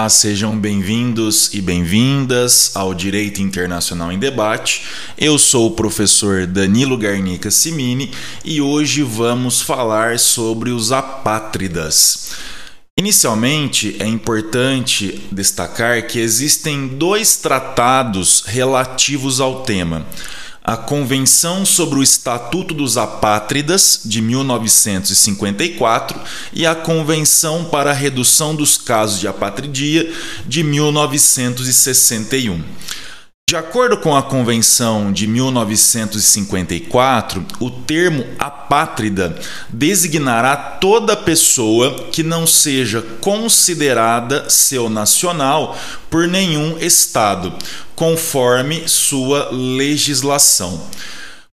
Olá, sejam bem-vindos e bem-vindas ao Direito Internacional em Debate. Eu sou o professor Danilo Garnica Simini e hoje vamos falar sobre os apátridas. Inicialmente, é importante destacar que existem dois tratados relativos ao tema a Convenção sobre o Estatuto dos Apátridas, de 1954, e a Convenção para a Redução dos Casos de Apatridia, de 1961. De acordo com a Convenção de 1954, o termo apátrida designará toda pessoa que não seja considerada seu nacional por nenhum Estado, conforme sua legislação.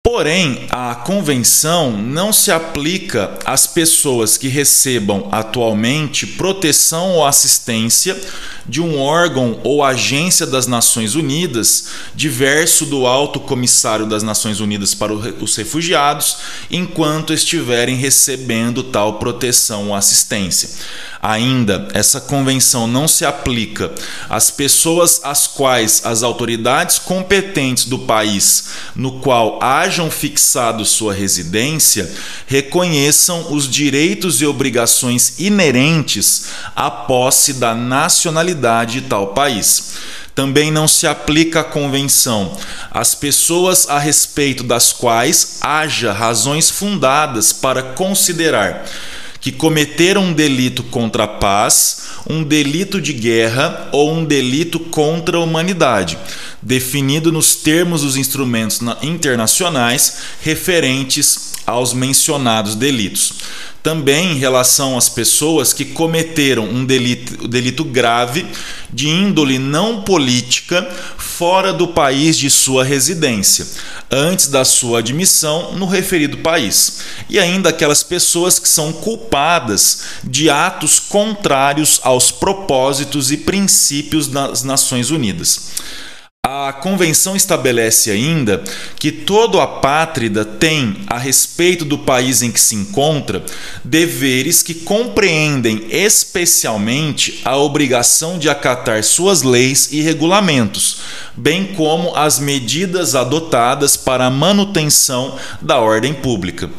Porém, a convenção não se aplica às pessoas que recebam atualmente proteção ou assistência de um órgão ou agência das Nações Unidas, diverso do Alto Comissário das Nações Unidas para os Refugiados, enquanto estiverem recebendo tal proteção ou assistência. Ainda, essa convenção não se aplica às pessoas às quais as autoridades competentes do país no qual hajam fixado sua residência reconheçam os direitos e obrigações inerentes à posse da nacionalidade de tal país. Também não se aplica a convenção às pessoas a respeito das quais haja razões fundadas para considerar que cometeram um delito contra a paz, um delito de guerra ou um delito contra a humanidade, definido nos termos dos instrumentos internacionais referentes aos mencionados delitos. Também em relação às pessoas que cometeram um delito, delito grave de índole não política fora do país de sua residência, antes da sua admissão no referido país, e ainda aquelas pessoas que são culpadas de atos contrários aos propósitos e princípios das Nações Unidas. A convenção estabelece ainda que todo apátrida tem, a respeito do país em que se encontra, deveres que compreendem especialmente a obrigação de acatar suas leis e regulamentos, bem como as medidas adotadas para a manutenção da ordem pública.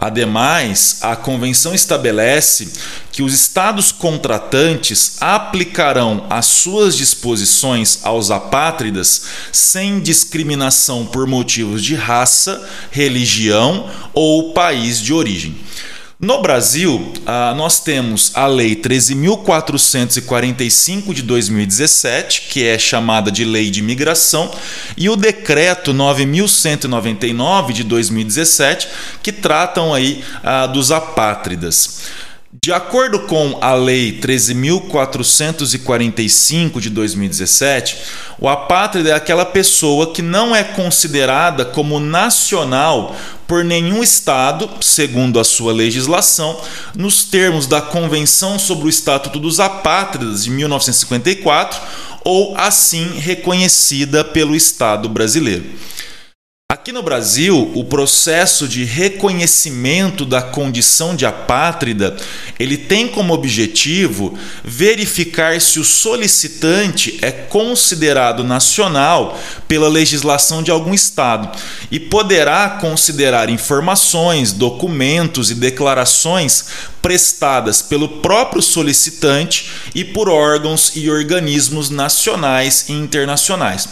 Ademais, a convenção estabelece que os estados contratantes aplicarão as suas disposições aos apátridas sem discriminação por motivos de raça, religião ou país de origem. No Brasil, ah, nós temos a Lei 13.445 de 2017, que é chamada de Lei de Imigração, e o Decreto 9.199 de 2017, que tratam aí ah, dos apátridas. De acordo com a Lei 13.445 de 2017, o apátrida é aquela pessoa que não é considerada como nacional por nenhum Estado, segundo a sua legislação, nos termos da Convenção sobre o Estatuto dos Apátridas de 1954, ou assim reconhecida pelo Estado brasileiro. Aqui no Brasil, o processo de reconhecimento da condição de apátrida, ele tem como objetivo verificar se o solicitante é considerado nacional pela legislação de algum estado e poderá considerar informações, documentos e declarações prestadas pelo próprio solicitante e por órgãos e organismos nacionais e internacionais.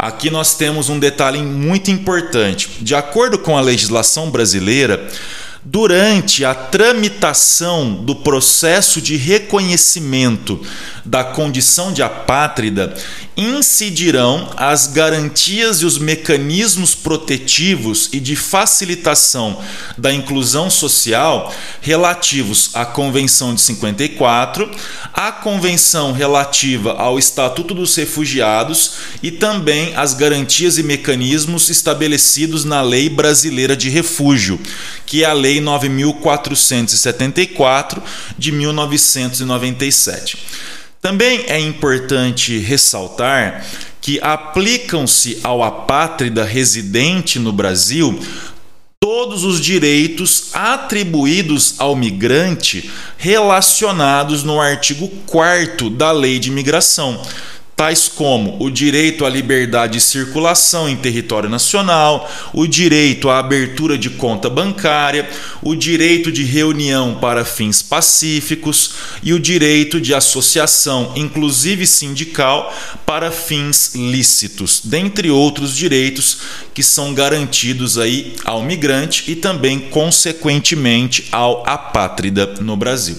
Aqui nós temos um detalhe muito importante. De acordo com a legislação brasileira, durante a tramitação do processo de reconhecimento da condição de apátrida, incidirão as garantias e os mecanismos protetivos e de facilitação da inclusão social relativos à Convenção de 54, à Convenção relativa ao Estatuto dos Refugiados e também as garantias e mecanismos estabelecidos na Lei Brasileira de Refúgio, que é a Lei 9474 de 1997. Também é importante ressaltar que aplicam-se ao apátrida residente no Brasil todos os direitos atribuídos ao migrante relacionados no artigo 4 da Lei de Imigração tais como o direito à liberdade de circulação em território nacional, o direito à abertura de conta bancária, o direito de reunião para fins pacíficos e o direito de associação, inclusive sindical, para fins lícitos, dentre outros direitos que são garantidos aí ao migrante e também consequentemente ao apátrida no Brasil.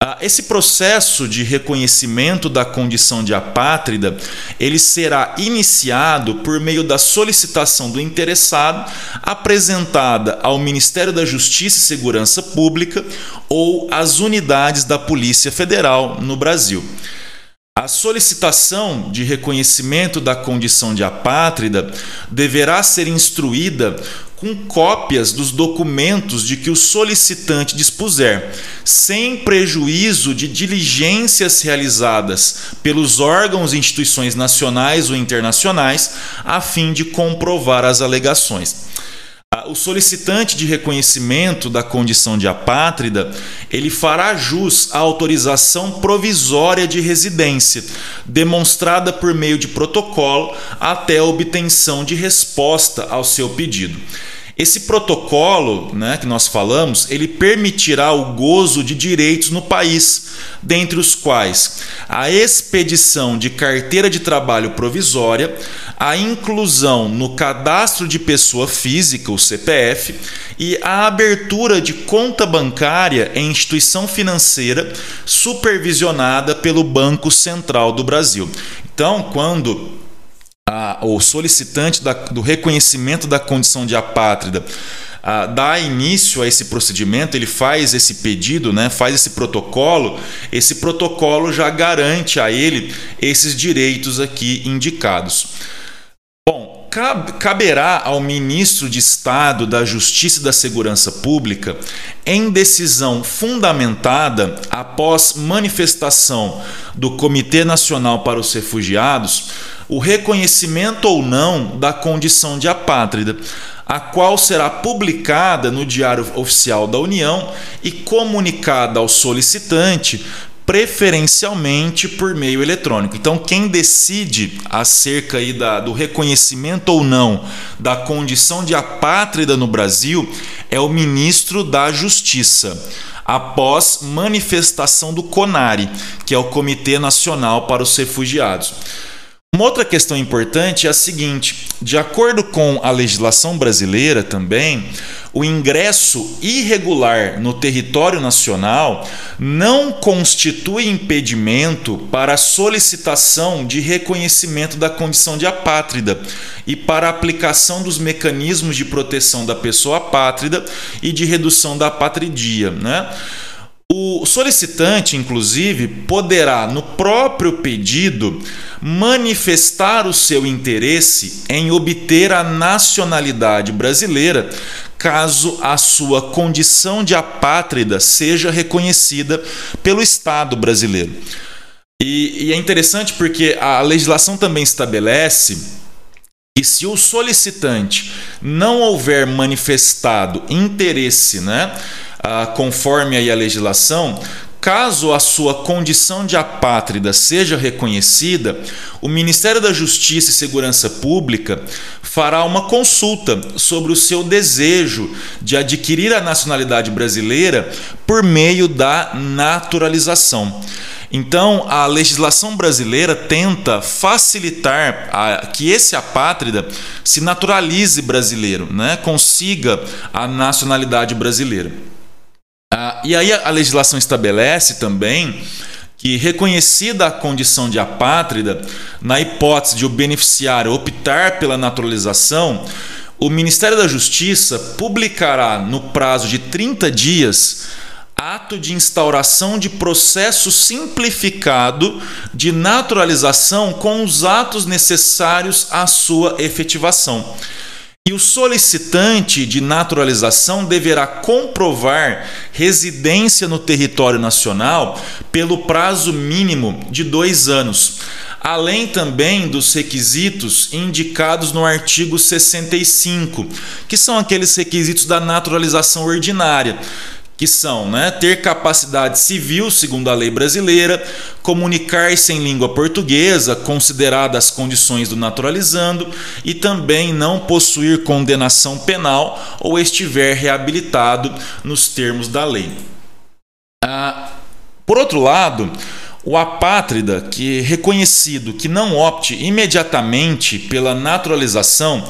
Ah, esse processo de reconhecimento da condição de apátrida, ele será iniciado por meio da solicitação do interessado apresentada ao Ministério da Justiça e Segurança Pública ou às unidades da Polícia Federal no Brasil. A solicitação de reconhecimento da condição de apátrida deverá ser instruída com cópias dos documentos de que o solicitante dispuser, sem prejuízo de diligências realizadas pelos órgãos e instituições nacionais ou internacionais, a fim de comprovar as alegações. O solicitante de reconhecimento da condição de apátrida, ele fará jus à autorização provisória de residência, demonstrada por meio de protocolo até a obtenção de resposta ao seu pedido. Esse protocolo, né, que nós falamos, ele permitirá o gozo de direitos no país, dentre os quais a expedição de carteira de trabalho provisória, a inclusão no cadastro de pessoa física, o CPF, e a abertura de conta bancária em instituição financeira supervisionada pelo Banco Central do Brasil. Então, quando a, o solicitante da, do reconhecimento da condição de apátrida a, dá início a esse procedimento, ele faz esse pedido, né, faz esse protocolo, esse protocolo já garante a ele esses direitos aqui indicados. Bom, caberá ao ministro de Estado da Justiça e da Segurança Pública, em decisão fundamentada após manifestação do Comitê Nacional para os Refugiados, o reconhecimento ou não da condição de apátrida, a qual será publicada no Diário Oficial da União e comunicada ao solicitante preferencialmente por meio eletrônico. Então, quem decide acerca aí da, do reconhecimento ou não da condição de apátrida no Brasil é o ministro da Justiça, após manifestação do CONARE, que é o Comitê Nacional para os Refugiados. Uma outra questão importante é a seguinte: de acordo com a legislação brasileira também, o ingresso irregular no território nacional não constitui impedimento para a solicitação de reconhecimento da condição de apátrida e para a aplicação dos mecanismos de proteção da pessoa apátrida e de redução da apatridia, né? O solicitante, inclusive, poderá, no próprio pedido, manifestar o seu interesse em obter a nacionalidade brasileira, caso a sua condição de apátrida seja reconhecida pelo Estado brasileiro. E, e é interessante porque a legislação também estabelece que se o solicitante não houver manifestado interesse, né? Ah, conforme aí a legislação, caso a sua condição de apátrida seja reconhecida, o Ministério da Justiça e Segurança Pública fará uma consulta sobre o seu desejo de adquirir a nacionalidade brasileira por meio da naturalização. Então, a legislação brasileira tenta facilitar a, que esse apátrida se naturalize brasileiro, né? consiga a nacionalidade brasileira. E aí a legislação estabelece também que, reconhecida a condição de apátrida, na hipótese de o beneficiário optar pela naturalização, o Ministério da Justiça publicará no prazo de 30 dias ato de instauração de processo simplificado de naturalização com os atos necessários à sua efetivação. E o solicitante de naturalização deverá comprovar residência no território nacional pelo prazo mínimo de dois anos, além também dos requisitos indicados no artigo 65, que são aqueles requisitos da naturalização ordinária que são né, ter capacidade civil, segundo a lei brasileira, comunicar-se em língua portuguesa, consideradas as condições do naturalizando, e também não possuir condenação penal ou estiver reabilitado nos termos da lei. Ah, por outro lado, o apátrida, que é reconhecido que não opte imediatamente pela naturalização,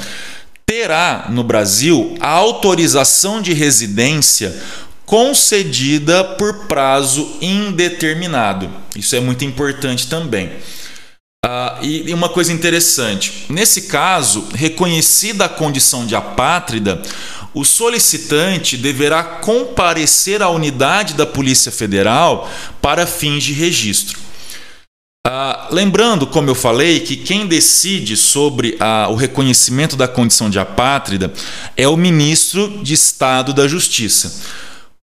terá no Brasil a autorização de residência concedida por prazo indeterminado. Isso é muito importante também. Uh, e, e uma coisa interessante: nesse caso, reconhecida a condição de apátrida, o solicitante deverá comparecer à unidade da Polícia Federal para fins de registro. Uh, lembrando, como eu falei, que quem decide sobre o reconhecimento da condição de apátrida é o ministro de Estado da Justiça.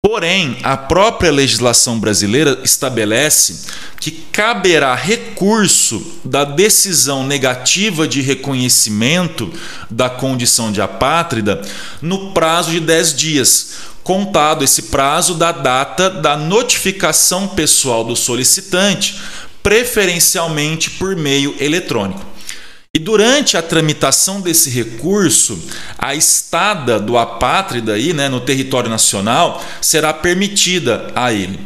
Porém, a própria legislação brasileira estabelece que caberá recurso da decisão negativa de reconhecimento da condição de apátrida no prazo de 10 dias, contado esse prazo da data da notificação pessoal do solicitante, preferencialmente por meio eletrônico. E durante a tramitação desse recurso, a estada do apátrida aí, né, no território nacional será permitida a ele.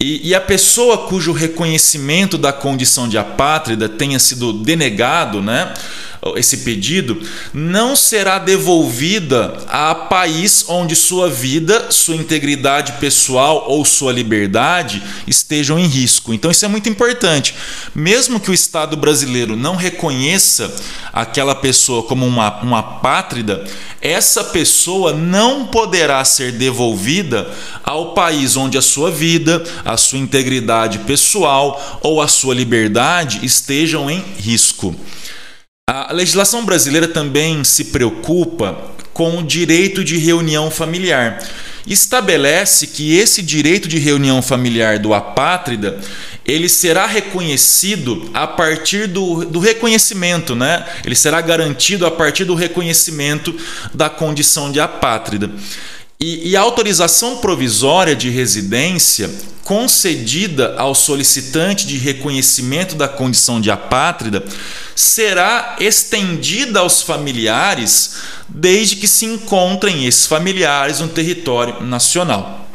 E, e, a pessoa cujo reconhecimento da condição de apátrida tenha sido denegado, né, esse pedido, não será devolvida a país onde sua vida, sua integridade pessoal ou sua liberdade estejam em risco. Então isso é muito importante. Mesmo que o Estado brasileiro não reconheça aquela pessoa como uma, uma pátrida, essa pessoa não poderá ser devolvida ao país onde a sua vida, a sua integridade pessoal ou a sua liberdade estejam em risco. A legislação brasileira também se preocupa com o direito de reunião familiar. Estabelece que esse direito de reunião familiar do apátrida ele será reconhecido a partir do, do reconhecimento, né? Ele será garantido a partir do reconhecimento da condição de apátrida. E, e, a autorização provisória de residência concedida ao solicitante de reconhecimento da condição de apátrida será estendida aos familiares desde que se encontrem esses familiares no território nacional.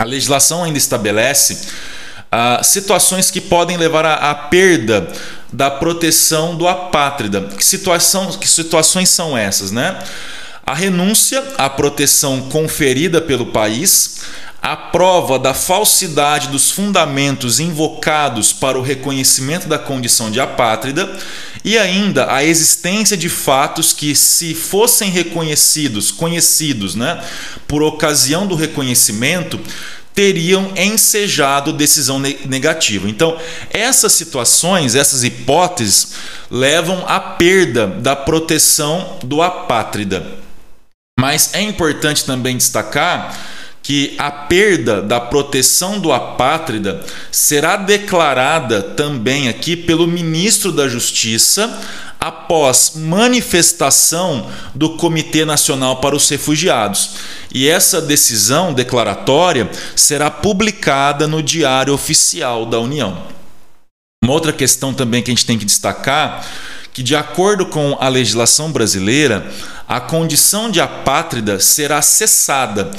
A legislação ainda estabelece ah, situações que podem levar à, perda da proteção do apátrida. Que, situação, que situações são essas, né? A renúncia à proteção conferida pelo país, a prova da falsidade dos fundamentos invocados para o reconhecimento da condição de apátrida e ainda a existência de fatos que, se fossem reconhecidos, conhecidos, né, por ocasião do reconhecimento, teriam ensejado decisão negativa. Então, essas situações, essas hipóteses levam à perda da proteção do apátrida. Mas é importante também destacar que a perda da proteção do apátrida será declarada também aqui pelo ministro da Justiça após manifestação do Comitê Nacional para os Refugiados. E essa decisão declaratória será publicada no Diário Oficial da União. Uma outra questão também que a gente tem que destacar que, de acordo com a legislação brasileira, a condição de apátrida será cessada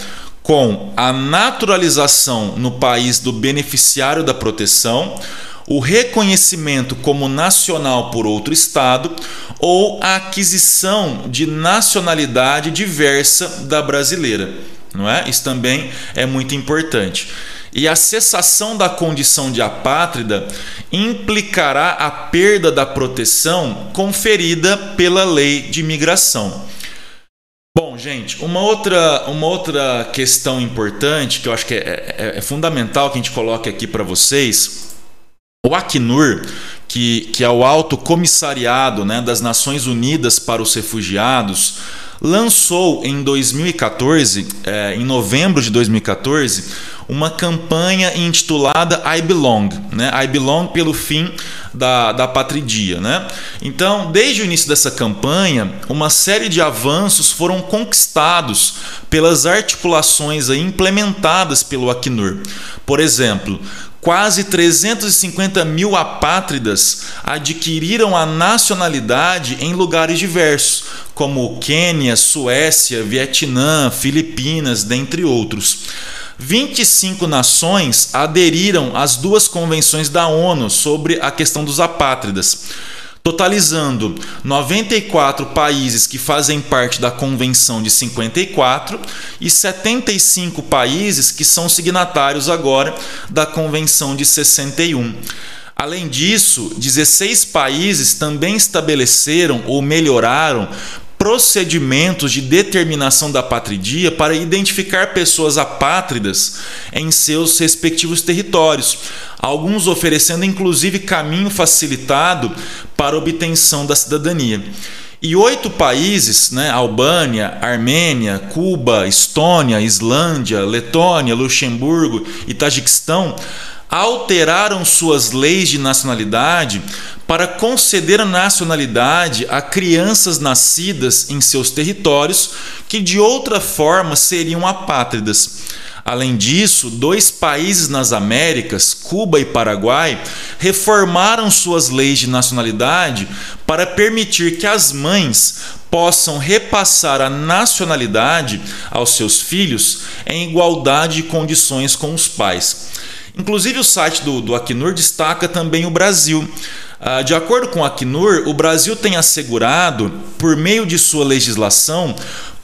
com a naturalização no país do beneficiário da proteção, o reconhecimento como nacional por outro Estado ou a aquisição de nacionalidade diversa da brasileira. Não é? Isso também é muito importante. E a cessação da condição de apátrida implicará a perda da proteção conferida pela lei de imigração. Bom, gente, uma outra, uma outra questão importante que eu acho que é, é, é fundamental que a gente coloque aqui para vocês. O Acnur, que, que é o Alto Comissariado né, das Nações Unidas para os Refugiados, lançou em 2014, é, em novembro de 2014, uma campanha intitulada I Belong, né? I Belong pelo fim da, da patridia, né? Então, desde o início dessa campanha, uma série de avanços foram conquistados pelas articulações implementadas pelo Acnur. Por exemplo, quase 350 mil apátridas adquiriram a nacionalidade em lugares diversos, como Quênia, Suécia, Vietnã, Filipinas, dentre outros. 25 nações aderiram às duas convenções da ONU sobre a questão dos apátridas totalizando 94 países que fazem parte da Convenção de 54 e 75 países que são signatários agora da Convenção de 61. Além disso, 16 países também estabeleceram ou melhoraram procedimentos de determinação da patridia para identificar pessoas apátridas em seus respectivos territórios, alguns oferecendo inclusive caminho facilitado para obtenção da cidadania. E oito países, né, Albânia, Armênia, Cuba, Estônia, Islândia, Letônia, Luxemburgo e Tajiquistão, alteraram suas leis de nacionalidade para conceder a nacionalidade a crianças nascidas em seus territórios que de outra forma seriam apátridas. Além disso, dois países nas Américas, Cuba e Paraguai, reformaram suas leis de nacionalidade para permitir que as mães possam repassar a nacionalidade aos seus filhos em igualdade de condições com os pais. Inclusive, o site do, do Acnur destaca também o Brasil. Ah, de acordo com o Acnur, o Brasil tem assegurado, por meio de sua legislação,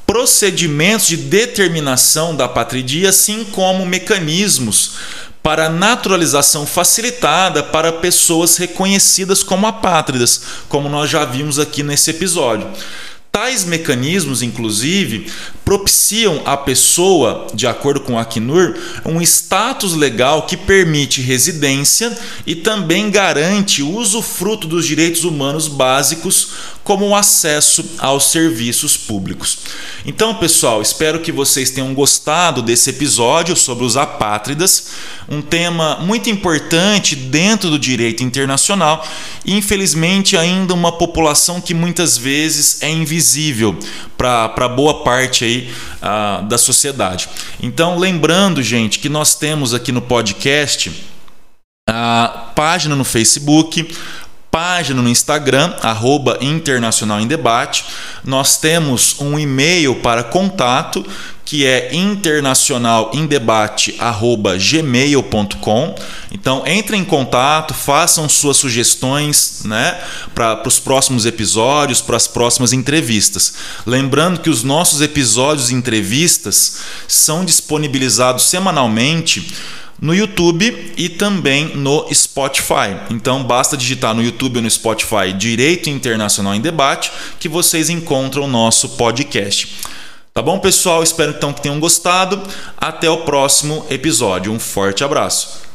procedimentos de determinação da patridia, assim como mecanismos para naturalização facilitada para pessoas reconhecidas como apátridas, como nós já vimos aqui nesse episódio. Tais mecanismos, inclusive, propiciam à pessoa, de acordo com o Acnur, um status legal que permite residência e também garante o usufruto dos direitos humanos básicos, como o acesso aos serviços públicos. Então, pessoal, espero que vocês tenham gostado desse episódio sobre os apátridas, um tema muito importante dentro do direito internacional e, infelizmente, ainda uma população que muitas vezes é invisível para boa parte aí, uh, da sociedade. Então, lembrando, gente, que nós temos aqui no podcast a página no Facebook, página no Instagram, arroba Internacional em Debate. Nós temos um e-mail para contato que é internacionalindebate@gmail.com. Então entrem em contato, façam suas sugestões, né, para os próximos episódios, para as próximas entrevistas. Lembrando que os nossos episódios e entrevistas são disponibilizados semanalmente no YouTube e também no Spotify. Então basta digitar no YouTube ou no Spotify Direito Internacional em Debate que vocês encontram o nosso podcast. Tá bom, pessoal? Espero então que tenham gostado. Até o próximo episódio. Um forte abraço.